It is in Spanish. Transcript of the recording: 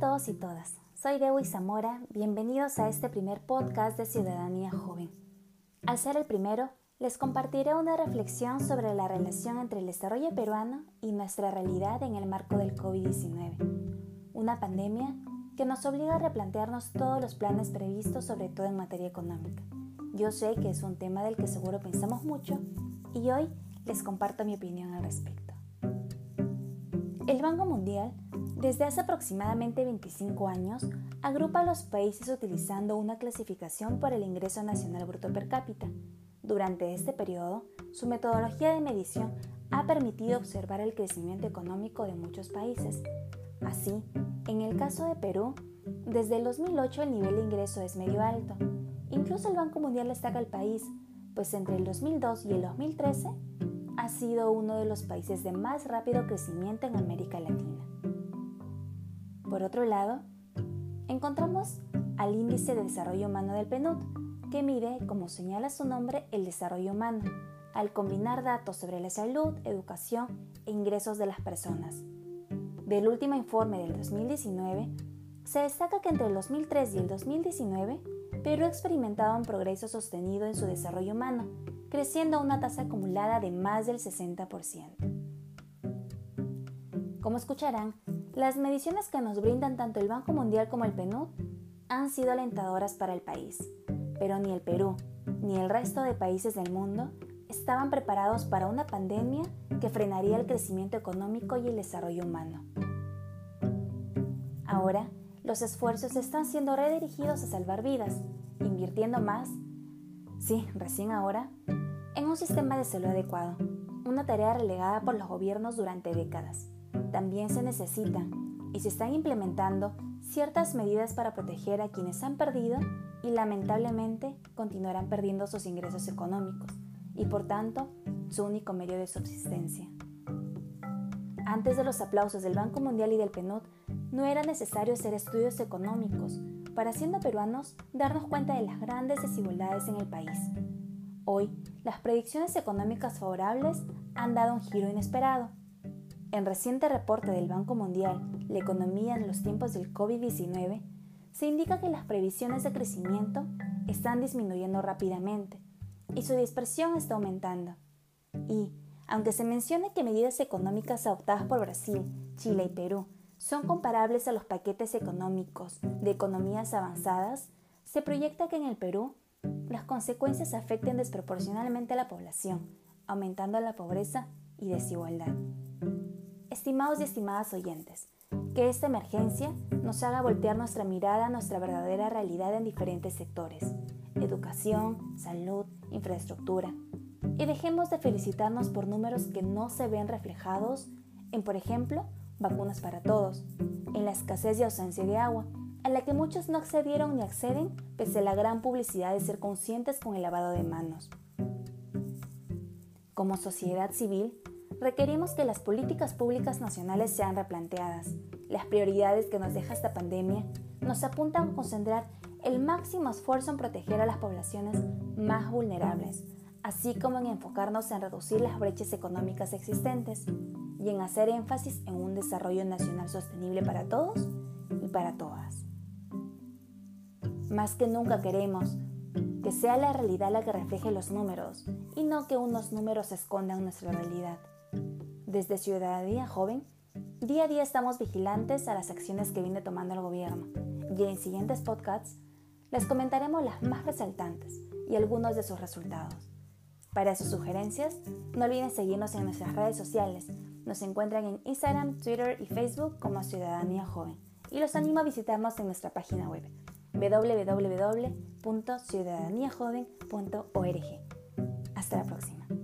todos y todas, soy Dewi Zamora, bienvenidos a este primer podcast de Ciudadanía Joven. Al ser el primero, les compartiré una reflexión sobre la relación entre el desarrollo peruano y nuestra realidad en el marco del COVID-19, una pandemia que nos obliga a replantearnos todos los planes previstos, sobre todo en materia económica. Yo sé que es un tema del que seguro pensamos mucho y hoy les comparto mi opinión al respecto. El Banco Mundial desde hace aproximadamente 25 años, agrupa a los países utilizando una clasificación por el ingreso nacional bruto per cápita. Durante este periodo, su metodología de medición ha permitido observar el crecimiento económico de muchos países. Así, en el caso de Perú, desde el 2008 el nivel de ingreso es medio alto. Incluso el Banco Mundial destaca al país, pues entre el 2002 y el 2013 ha sido uno de los países de más rápido crecimiento en América Latina. Por otro lado, encontramos al Índice de Desarrollo Humano del PNUD, que mide, como señala su nombre, el desarrollo humano, al combinar datos sobre la salud, educación e ingresos de las personas. Del último informe del 2019, se destaca que entre el 2003 y el 2019, Perú ha experimentado un progreso sostenido en su desarrollo humano, creciendo a una tasa acumulada de más del 60%. Como escucharán, las mediciones que nos brindan tanto el Banco Mundial como el PNUD han sido alentadoras para el país, pero ni el Perú ni el resto de países del mundo estaban preparados para una pandemia que frenaría el crecimiento económico y el desarrollo humano. Ahora, los esfuerzos están siendo redirigidos a salvar vidas, invirtiendo más, sí, recién ahora, en un sistema de salud adecuado, una tarea relegada por los gobiernos durante décadas también se necesitan y se están implementando ciertas medidas para proteger a quienes han perdido y lamentablemente continuarán perdiendo sus ingresos económicos y por tanto su único medio de subsistencia. Antes de los aplausos del Banco Mundial y del PNUD, no era necesario hacer estudios económicos para, siendo peruanos, darnos cuenta de las grandes desigualdades en el país. Hoy, las predicciones económicas favorables han dado un giro inesperado en reciente reporte del Banco Mundial, La economía en los tiempos del COVID-19, se indica que las previsiones de crecimiento están disminuyendo rápidamente y su dispersión está aumentando. Y, aunque se mencione que medidas económicas adoptadas por Brasil, Chile y Perú son comparables a los paquetes económicos de economías avanzadas, se proyecta que en el Perú las consecuencias afecten desproporcionalmente a la población, aumentando la pobreza y desigualdad. Estimados y estimadas oyentes, que esta emergencia nos haga voltear nuestra mirada a nuestra verdadera realidad en diferentes sectores, educación, salud, infraestructura, y dejemos de felicitarnos por números que no se ven reflejados en, por ejemplo, vacunas para todos, en la escasez y ausencia de agua, a la que muchos no accedieron ni acceden pese a la gran publicidad de ser conscientes con el lavado de manos. Como sociedad civil, requerimos que las políticas públicas nacionales sean replanteadas. Las prioridades que nos deja esta pandemia nos apuntan a concentrar el máximo esfuerzo en proteger a las poblaciones más vulnerables, así como en enfocarnos en reducir las brechas económicas existentes y en hacer énfasis en un desarrollo nacional sostenible para todos y para todas. Más que nunca queremos que sea la realidad la que refleje los números y no que unos números escondan nuestra realidad. Desde Ciudadanía Joven, día a día estamos vigilantes a las acciones que viene tomando el gobierno y en siguientes podcasts les comentaremos las más resaltantes y algunos de sus resultados. Para sus sugerencias, no olviden seguirnos en nuestras redes sociales. Nos encuentran en Instagram, Twitter y Facebook como Ciudadanía Joven y los animo a visitarnos en nuestra página web www.ciudadaniajoven.org. Hasta la próxima.